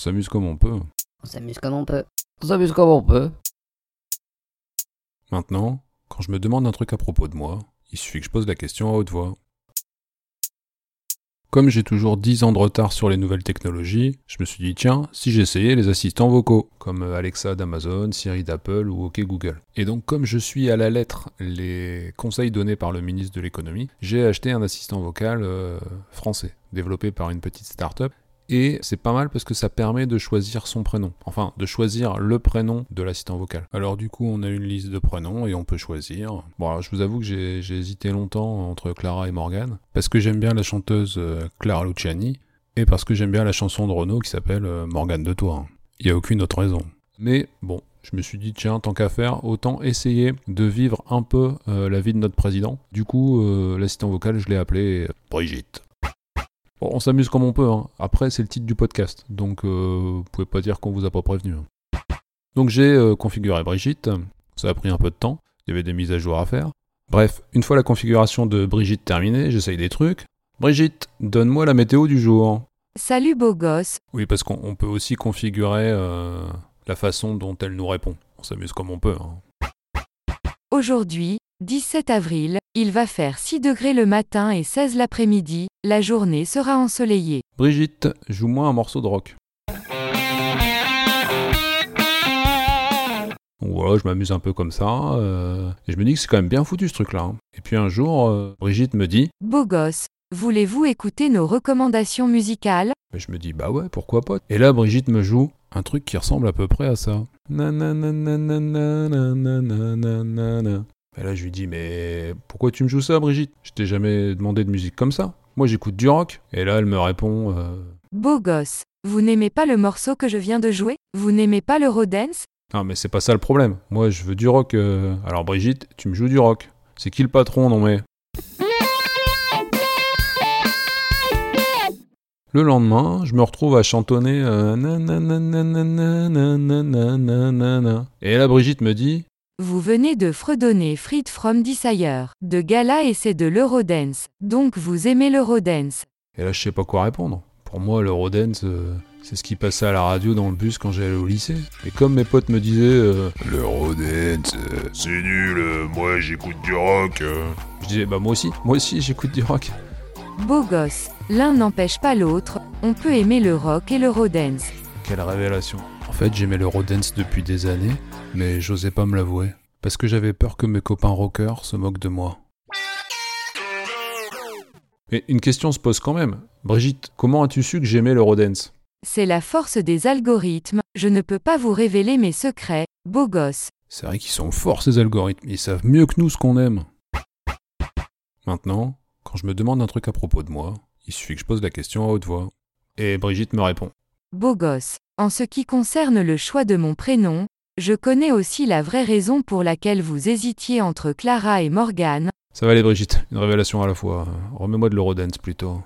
s'amuse comme on peut. On s'amuse comme on peut. On s'amuse comme on peut. Maintenant, quand je me demande un truc à propos de moi, il suffit que je pose la question à haute voix. Comme j'ai toujours 10 ans de retard sur les nouvelles technologies, je me suis dit tiens, si j'essayais les assistants vocaux, comme Alexa d'Amazon, Siri d'Apple ou OK Google. Et donc comme je suis à la lettre les conseils donnés par le ministre de l'économie, j'ai acheté un assistant vocal euh, français, développé par une petite start-up et c'est pas mal parce que ça permet de choisir son prénom. Enfin, de choisir le prénom de l'assistant vocal. Alors du coup, on a une liste de prénoms et on peut choisir. Bon, alors, je vous avoue que j'ai hésité longtemps entre Clara et Morgane, parce que j'aime bien la chanteuse euh, Clara Luciani, et parce que j'aime bien la chanson de Renaud qui s'appelle euh, Morgane de Toi. Il n'y a aucune autre raison. Mais bon, je me suis dit, tiens, tant qu'à faire, autant essayer de vivre un peu euh, la vie de notre président. Du coup, l'assistant vocal, je l'ai appelé Brigitte. Bon, on s'amuse comme on peut. Hein. Après, c'est le titre du podcast, donc euh, vous pouvez pas dire qu'on vous a pas prévenu. Hein. Donc j'ai euh, configuré Brigitte. Ça a pris un peu de temps. Il y avait des mises à jour à faire. Bref, une fois la configuration de Brigitte terminée, j'essaye des trucs. Brigitte, donne-moi la météo du jour. Salut beau gosse. Oui, parce qu'on peut aussi configurer euh, la façon dont elle nous répond. On s'amuse comme on peut. Hein. Aujourd'hui, 17 avril, il va faire 6 degrés le matin et 16 l'après-midi, la journée sera ensoleillée. Brigitte, joue-moi un morceau de rock. voilà, je m'amuse un peu comme ça, euh, et je me dis que c'est quand même bien foutu ce truc-là. Hein. Et puis un jour, euh, Brigitte me dit Beau gosse, voulez-vous écouter nos recommandations musicales Et je me dis Bah ouais, pourquoi pas Et là, Brigitte me joue un truc qui ressemble à peu près à ça. Et là, je lui dis, mais pourquoi tu me joues ça, Brigitte Je t'ai jamais demandé de musique comme ça. Moi, j'écoute du rock. Et là, elle me répond, euh, Beau gosse, vous n'aimez pas le morceau que je viens de jouer Vous n'aimez pas l'Eurodance Non, mais c'est pas ça le problème. Moi, je veux du rock. Euh. Alors, Brigitte, tu me joues du rock. C'est qui le patron, non mais Le lendemain, je me retrouve à chantonner Et là, Brigitte me dit vous venez de fredonner Fried from Desire, de Gala et c'est de l'Eurodance. Donc vous aimez l'Eurodance. Et là, je sais pas quoi répondre. Pour moi, l'Eurodance, euh, c'est ce qui passait à la radio dans le bus quand j'allais au lycée. Et comme mes potes me disaient euh, L'Eurodance, euh, c'est nul, moi j'écoute du rock. Je disais Bah moi aussi, moi aussi j'écoute du rock. Beau gosse, l'un n'empêche pas l'autre, on peut aimer le rock et l'Eurodance. Quelle révélation. En fait, j'aimais l'Eurodance depuis des années, mais j'osais pas me l'avouer, parce que j'avais peur que mes copains rockers se moquent de moi. Mais une question se pose quand même. Brigitte, comment as-tu su que j'aimais l'Eurodance C'est la force des algorithmes, je ne peux pas vous révéler mes secrets, beau gosse. C'est vrai qu'ils sont forts ces algorithmes, ils savent mieux que nous ce qu'on aime. Maintenant, quand je me demande un truc à propos de moi, il suffit que je pose la question à haute voix. Et Brigitte me répond. Beau gosse, en ce qui concerne le choix de mon prénom, je connais aussi la vraie raison pour laquelle vous hésitiez entre Clara et Morgane. Ça va aller Brigitte, une révélation à la fois. Remets-moi de l'Eurodance plutôt.